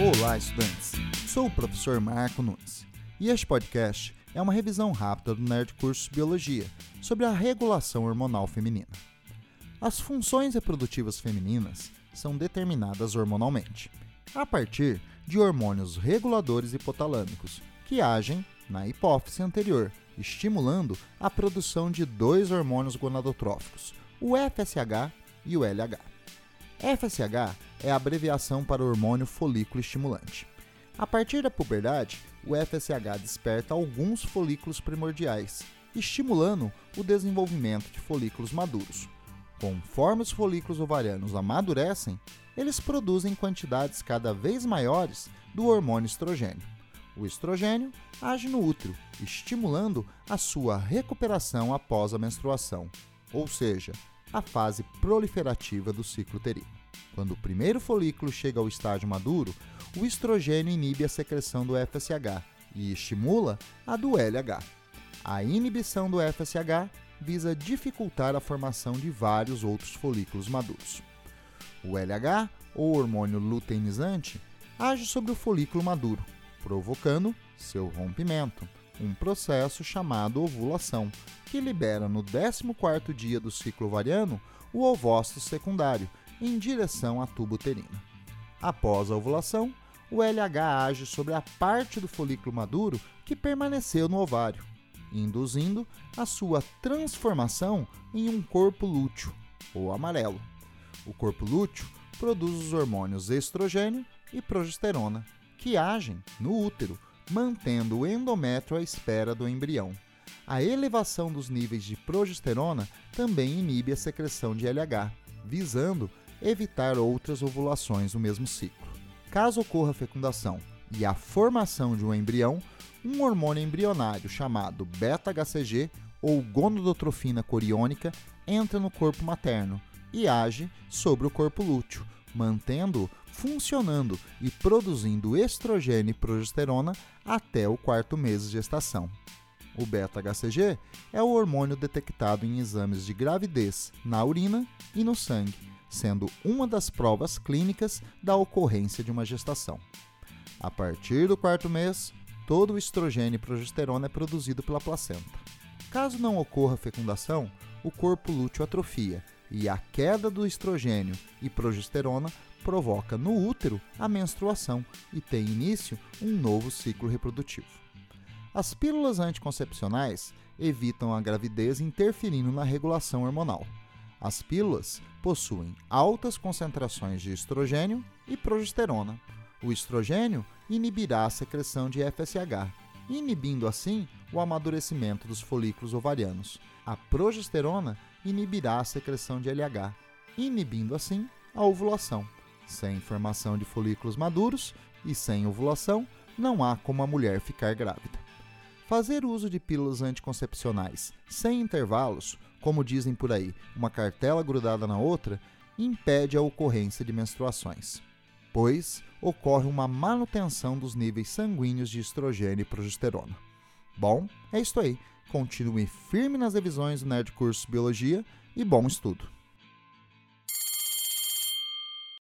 Olá, estudantes! Sou o professor Marco Nunes e este podcast é uma revisão rápida do Nerd Curso Biologia sobre a regulação hormonal feminina. As funções reprodutivas femininas são determinadas hormonalmente, a partir de hormônios reguladores hipotalâmicos que agem na hipófise anterior, estimulando a produção de dois hormônios gonadotróficos, o FSH e o LH. FSH é a abreviação para o hormônio folículo estimulante. A partir da puberdade, o FSH desperta alguns folículos primordiais, estimulando o desenvolvimento de folículos maduros. Conforme os folículos ovarianos amadurecem, eles produzem quantidades cada vez maiores do hormônio estrogênio. O estrogênio age no útero, estimulando a sua recuperação após a menstruação, ou seja, a fase proliferativa do ciclo uterino. Quando o primeiro folículo chega ao estágio maduro, o estrogênio inibe a secreção do FSH e estimula a do LH. A inibição do FSH visa dificultar a formação de vários outros folículos maduros. O LH, ou hormônio luteinizante, age sobre o folículo maduro, provocando seu rompimento, um processo chamado ovulação, que libera no 14º dia do ciclo ovariano o ovócito secundário em direção à tuba uterina. Após a ovulação, o LH age sobre a parte do folículo maduro que permaneceu no ovário, induzindo a sua transformação em um corpo lúteo, ou amarelo. O corpo lúteo produz os hormônios estrogênio e progesterona, que agem no útero, mantendo o endométrio à espera do embrião. A elevação dos níveis de progesterona também inibe a secreção de LH, visando evitar outras ovulações no mesmo ciclo. Caso ocorra fecundação e a formação de um embrião, um hormônio embrionário chamado beta-HCG ou gonadotrofina coriônica entra no corpo materno e age sobre o corpo lúteo, mantendo-o funcionando e produzindo estrogênio e progesterona até o quarto mês de gestação. O beta-HCG é o hormônio detectado em exames de gravidez na urina e no sangue, sendo uma das provas clínicas da ocorrência de uma gestação. A partir do quarto mês, todo o estrogênio e progesterona é produzido pela placenta. Caso não ocorra fecundação, o corpo lúteo atrofia e a queda do estrogênio e progesterona provoca no útero a menstruação e tem início um novo ciclo reprodutivo. As pílulas anticoncepcionais evitam a gravidez interferindo na regulação hormonal. As pílulas possuem altas concentrações de estrogênio e progesterona. O estrogênio inibirá a secreção de FSH, inibindo assim o amadurecimento dos folículos ovarianos. A progesterona inibirá a secreção de LH, inibindo assim a ovulação. Sem formação de folículos maduros e sem ovulação, não há como a mulher ficar grávida. Fazer uso de pílulas anticoncepcionais sem intervalos, como dizem por aí, uma cartela grudada na outra, impede a ocorrência de menstruações, pois ocorre uma manutenção dos níveis sanguíneos de estrogênio e progesterona. Bom, é isso aí. Continue firme nas revisões do Nerd Curso Biologia e bom estudo!